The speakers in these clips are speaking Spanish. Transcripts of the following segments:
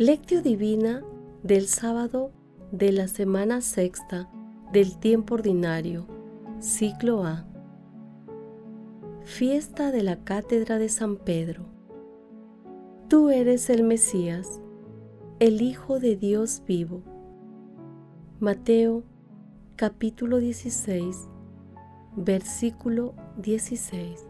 Lectio Divina del sábado de la semana sexta del tiempo ordinario, ciclo A. Fiesta de la Cátedra de San Pedro. Tú eres el Mesías, el Hijo de Dios vivo. Mateo capítulo 16, versículo 16.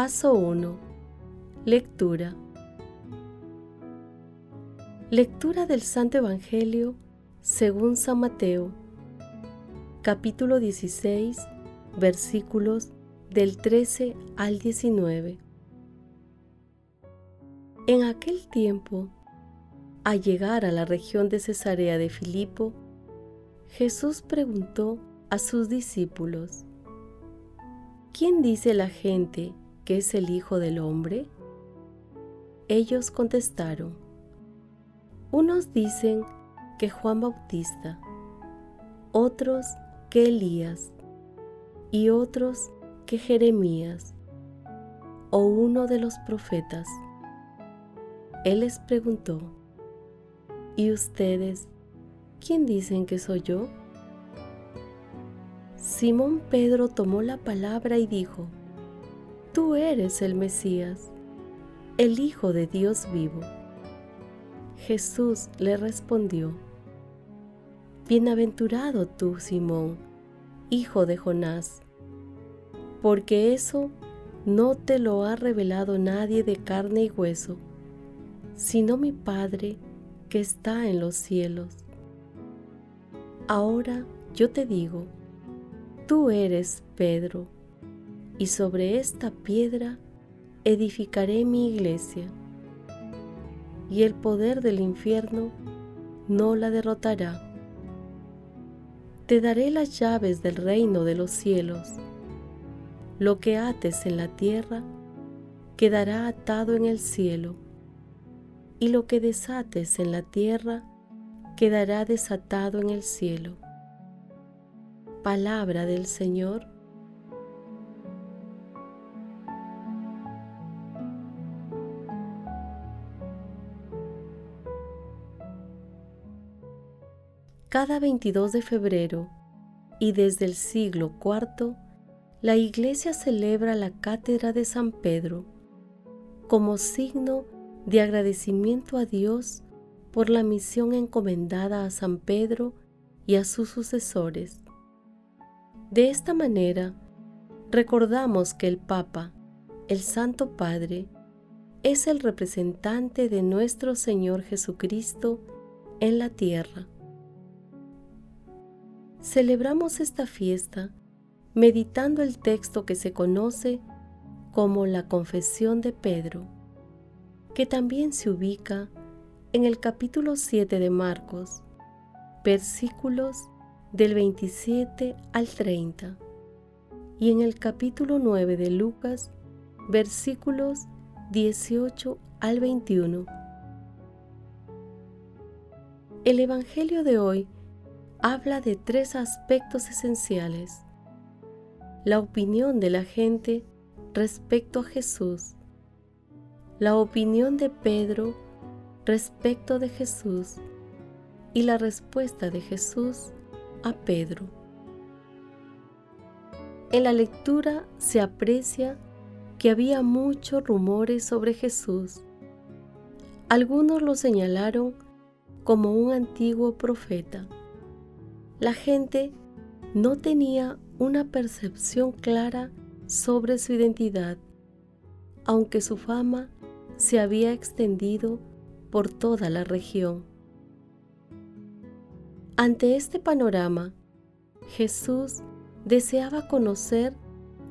Paso 1. Lectura. Lectura del Santo Evangelio según San Mateo, capítulo 16, versículos del 13 al 19. En aquel tiempo, al llegar a la región de Cesarea de Filipo, Jesús preguntó a sus discípulos, ¿quién dice la gente que es el Hijo del Hombre? Ellos contestaron, unos dicen que Juan Bautista, otros que Elías y otros que Jeremías o uno de los profetas. Él les preguntó, ¿y ustedes quién dicen que soy yo? Simón Pedro tomó la palabra y dijo, Tú eres el Mesías, el Hijo de Dios vivo. Jesús le respondió, Bienaventurado tú, Simón, hijo de Jonás, porque eso no te lo ha revelado nadie de carne y hueso, sino mi Padre que está en los cielos. Ahora yo te digo, tú eres Pedro y sobre esta piedra edificaré mi iglesia, y el poder del infierno no la derrotará. Te daré las llaves del reino de los cielos. Lo que ates en la tierra quedará atado en el cielo, y lo que desates en la tierra quedará desatado en el cielo. Palabra del Señor Cada 22 de febrero y desde el siglo IV, la Iglesia celebra la Cátedra de San Pedro como signo de agradecimiento a Dios por la misión encomendada a San Pedro y a sus sucesores. De esta manera, recordamos que el Papa, el Santo Padre, es el representante de nuestro Señor Jesucristo en la tierra celebramos esta fiesta meditando el texto que se conoce como la Confesión de Pedro, que también se ubica en el capítulo 7 de Marcos, versículos del 27 al 30, y en el capítulo 9 de Lucas, versículos 18 al 21. El Evangelio de hoy habla de tres aspectos esenciales. La opinión de la gente respecto a Jesús, la opinión de Pedro respecto de Jesús y la respuesta de Jesús a Pedro. En la lectura se aprecia que había muchos rumores sobre Jesús. Algunos lo señalaron como un antiguo profeta. La gente no tenía una percepción clara sobre su identidad, aunque su fama se había extendido por toda la región. Ante este panorama, Jesús deseaba conocer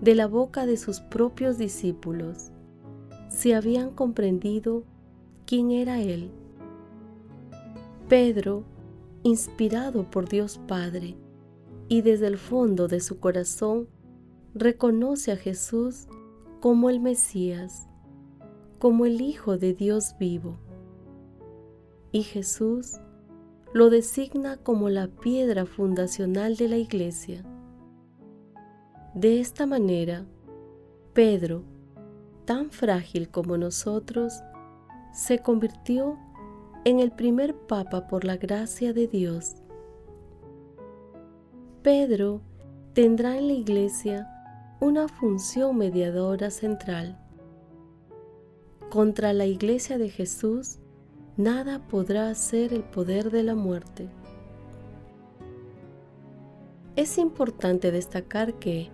de la boca de sus propios discípulos si habían comprendido quién era Él. Pedro, inspirado por Dios Padre y desde el fondo de su corazón, reconoce a Jesús como el Mesías, como el Hijo de Dios vivo. Y Jesús lo designa como la piedra fundacional de la iglesia. De esta manera, Pedro, tan frágil como nosotros, se convirtió en el primer papa por la gracia de Dios. Pedro tendrá en la iglesia una función mediadora central. Contra la iglesia de Jesús nada podrá hacer el poder de la muerte. Es importante destacar que,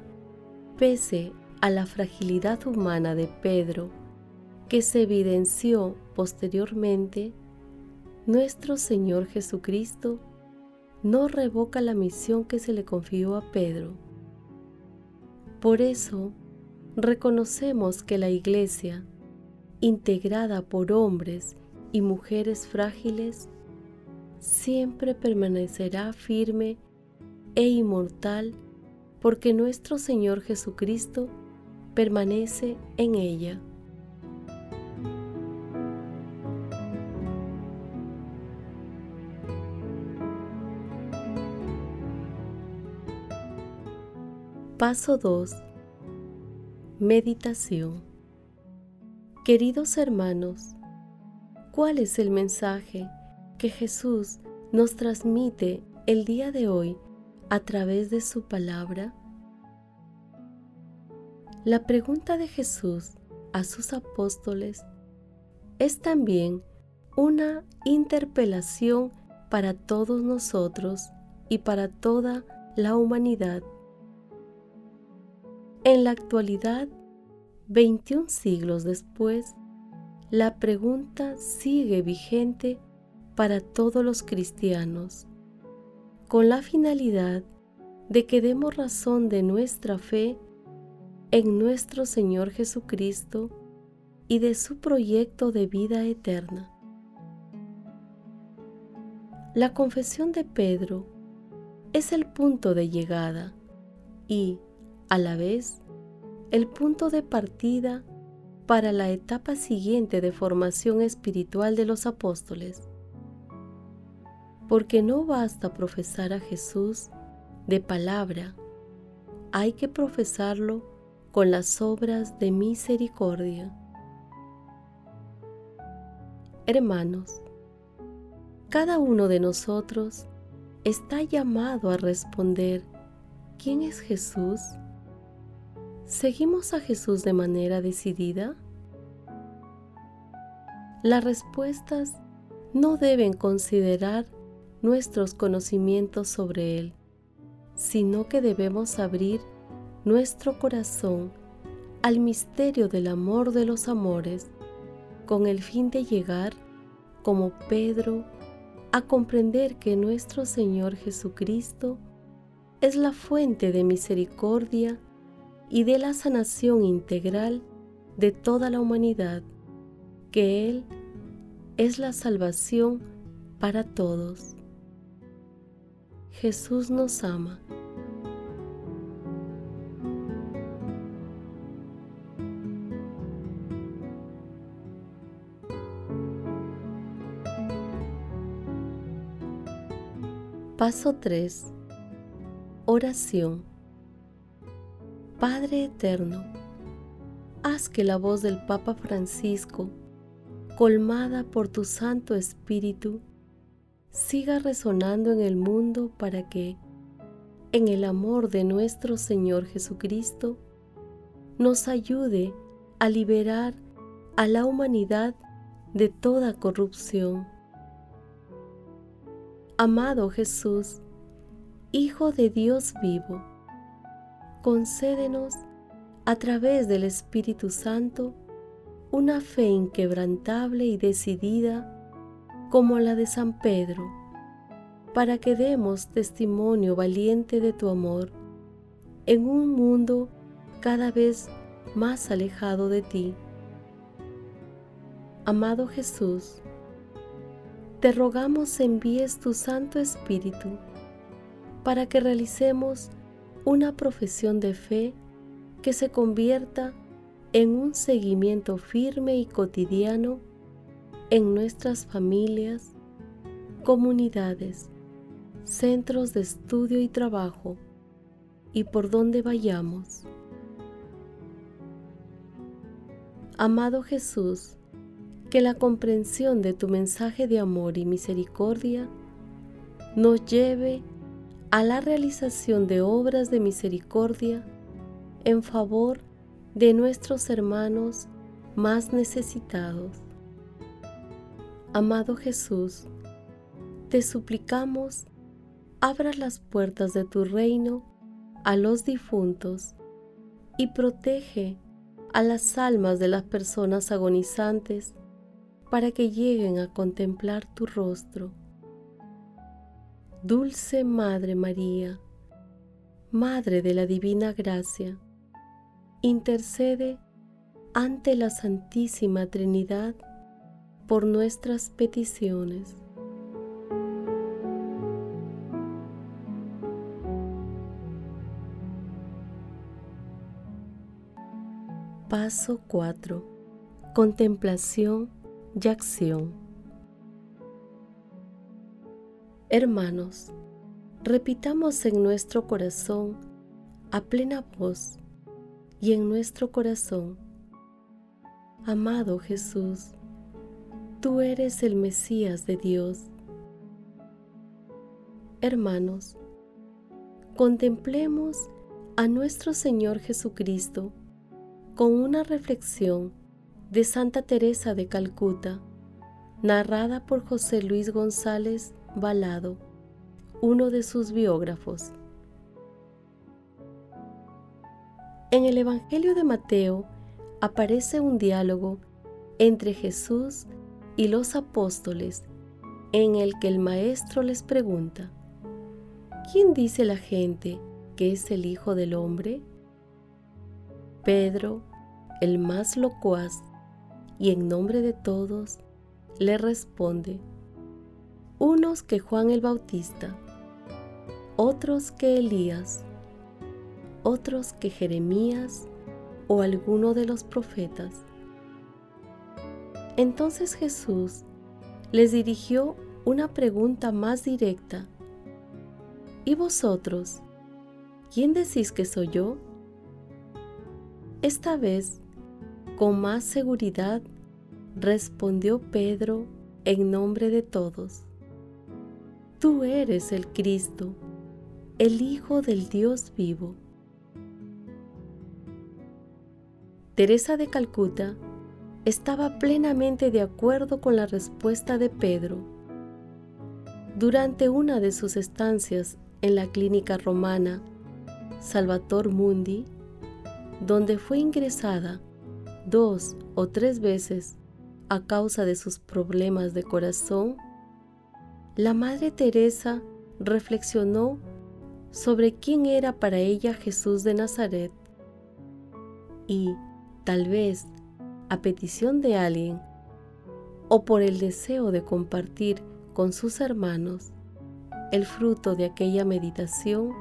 pese a la fragilidad humana de Pedro, que se evidenció posteriormente, nuestro Señor Jesucristo no revoca la misión que se le confió a Pedro. Por eso, reconocemos que la Iglesia, integrada por hombres y mujeres frágiles, siempre permanecerá firme e inmortal porque nuestro Señor Jesucristo permanece en ella. Paso 2. Meditación. Queridos hermanos, ¿cuál es el mensaje que Jesús nos transmite el día de hoy a través de su palabra? La pregunta de Jesús a sus apóstoles es también una interpelación para todos nosotros y para toda la humanidad en la actualidad, 21 siglos después, la pregunta sigue vigente para todos los cristianos, con la finalidad de que demos razón de nuestra fe en nuestro Señor Jesucristo y de su proyecto de vida eterna. La confesión de Pedro es el punto de llegada y, a la vez el punto de partida para la etapa siguiente de formación espiritual de los apóstoles. Porque no basta profesar a Jesús de palabra, hay que profesarlo con las obras de misericordia. Hermanos, cada uno de nosotros está llamado a responder, ¿quién es Jesús? ¿Seguimos a Jesús de manera decidida? Las respuestas no deben considerar nuestros conocimientos sobre Él, sino que debemos abrir nuestro corazón al misterio del amor de los amores, con el fin de llegar, como Pedro, a comprender que nuestro Señor Jesucristo es la fuente de misericordia y de la sanación integral de toda la humanidad, que Él es la salvación para todos. Jesús nos ama. Paso 3. Oración. Padre Eterno, haz que la voz del Papa Francisco, colmada por tu Santo Espíritu, siga resonando en el mundo para que, en el amor de nuestro Señor Jesucristo, nos ayude a liberar a la humanidad de toda corrupción. Amado Jesús, Hijo de Dios vivo, concédenos a través del Espíritu Santo una fe inquebrantable y decidida como la de San Pedro, para que demos testimonio valiente de tu amor en un mundo cada vez más alejado de ti. Amado Jesús, te rogamos envíes tu Santo Espíritu para que realicemos una profesión de fe que se convierta en un seguimiento firme y cotidiano en nuestras familias, comunidades, centros de estudio y trabajo y por donde vayamos. Amado Jesús, que la comprensión de tu mensaje de amor y misericordia nos lleve a la realización de obras de misericordia en favor de nuestros hermanos más necesitados. Amado Jesús, te suplicamos, abra las puertas de tu reino a los difuntos y protege a las almas de las personas agonizantes para que lleguen a contemplar tu rostro. Dulce Madre María, Madre de la Divina Gracia, intercede ante la Santísima Trinidad por nuestras peticiones. Paso 4. Contemplación y acción. Hermanos, repitamos en nuestro corazón a plena voz y en nuestro corazón, Amado Jesús, tú eres el Mesías de Dios. Hermanos, contemplemos a nuestro Señor Jesucristo con una reflexión de Santa Teresa de Calcuta, narrada por José Luis González Balado, uno de sus biógrafos. En el Evangelio de Mateo aparece un diálogo entre Jesús y los apóstoles en el que el Maestro les pregunta, ¿quién dice la gente que es el Hijo del Hombre? Pedro, el más locuaz, y en nombre de todos, le responde, unos que Juan el Bautista, otros que Elías, otros que Jeremías o alguno de los profetas. Entonces Jesús les dirigió una pregunta más directa. ¿Y vosotros? ¿Quién decís que soy yo? Esta vez, con más seguridad, respondió Pedro en nombre de todos. Tú eres el Cristo, el Hijo del Dios vivo. Teresa de Calcuta estaba plenamente de acuerdo con la respuesta de Pedro. Durante una de sus estancias en la clínica romana Salvator Mundi, donde fue ingresada dos o tres veces a causa de sus problemas de corazón, la Madre Teresa reflexionó sobre quién era para ella Jesús de Nazaret y, tal vez, a petición de alguien o por el deseo de compartir con sus hermanos el fruto de aquella meditación,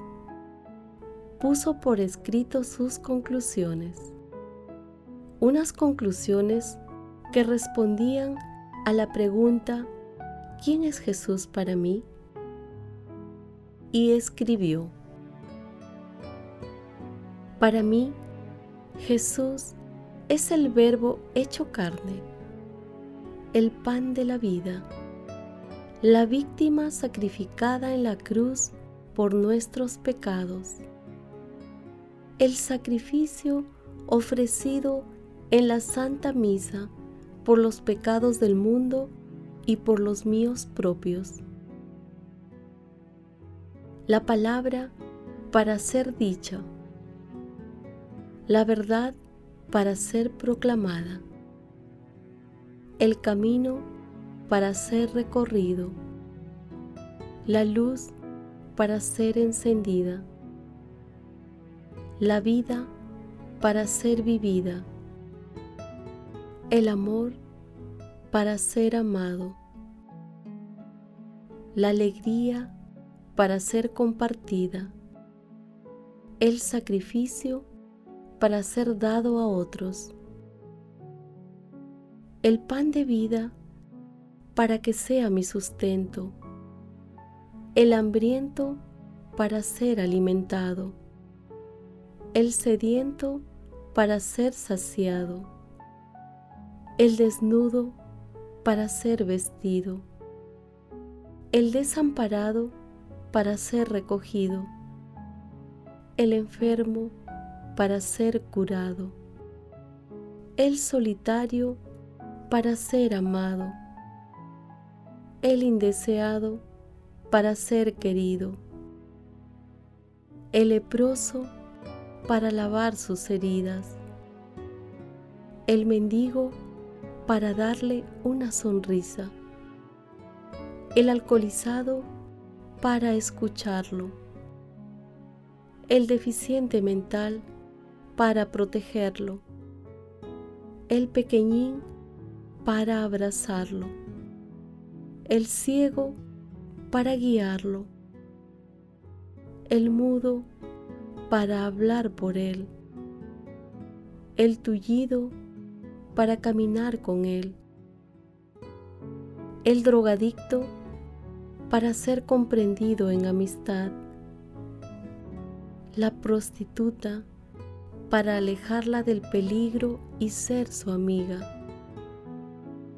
puso por escrito sus conclusiones. Unas conclusiones que respondían a la pregunta ¿quién es Jesús para mí? Y escribió, Para mí, Jesús es el verbo hecho carne, el pan de la vida, la víctima sacrificada en la cruz por nuestros pecados. El sacrificio ofrecido en la Santa Misa por los pecados del mundo y por los míos propios. La palabra para ser dicha. La verdad para ser proclamada. El camino para ser recorrido. La luz para ser encendida. La vida para ser vivida. El amor para ser amado. La alegría para ser compartida. El sacrificio para ser dado a otros. El pan de vida para que sea mi sustento. El hambriento para ser alimentado. El sediento para ser saciado. El desnudo para ser vestido, el desamparado para ser recogido, el enfermo para ser curado, el solitario para ser amado, el indeseado para ser querido, el leproso para lavar sus heridas, el mendigo para darle una sonrisa, el alcoholizado para escucharlo, el deficiente mental para protegerlo, el pequeñín para abrazarlo, el ciego para guiarlo, el mudo para hablar por él, el tullido para caminar con Él. El drogadicto para ser comprendido en amistad. La prostituta para alejarla del peligro y ser su amiga.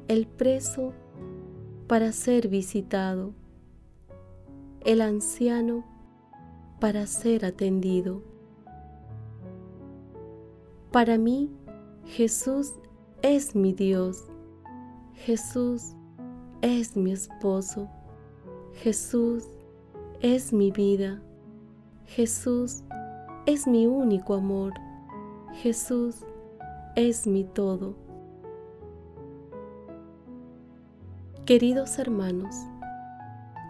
El preso para ser visitado. El anciano para ser atendido. Para mí, Jesús es mi Dios. Jesús es mi esposo. Jesús es mi vida. Jesús es mi único amor. Jesús es mi todo. Queridos hermanos,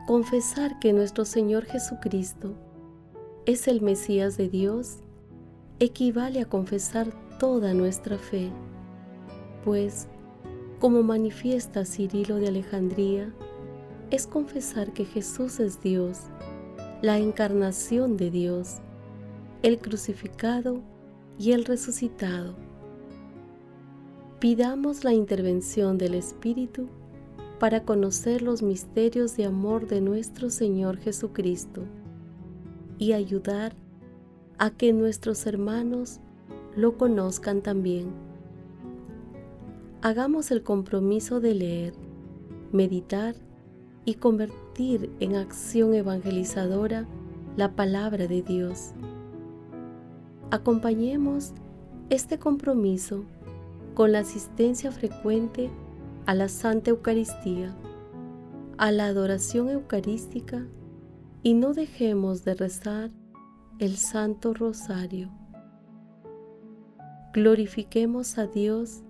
confesar que nuestro Señor Jesucristo es el Mesías de Dios equivale a confesar toda nuestra fe pues, como manifiesta Cirilo de Alejandría, es confesar que Jesús es Dios, la encarnación de Dios, el crucificado y el resucitado. Pidamos la intervención del Espíritu para conocer los misterios de amor de nuestro Señor Jesucristo y ayudar a que nuestros hermanos lo conozcan también hagamos el compromiso de leer, meditar y convertir en acción evangelizadora la palabra de Dios. Acompañemos este compromiso con la asistencia frecuente a la Santa Eucaristía, a la adoración eucarística y no dejemos de rezar el Santo Rosario. Glorifiquemos a Dios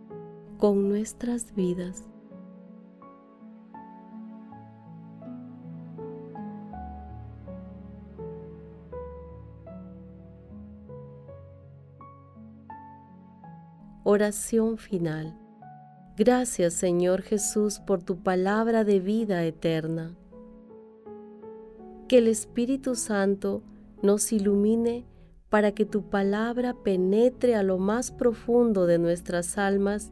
con nuestras vidas. Oración final. Gracias Señor Jesús por tu palabra de vida eterna. Que el Espíritu Santo nos ilumine para que tu palabra penetre a lo más profundo de nuestras almas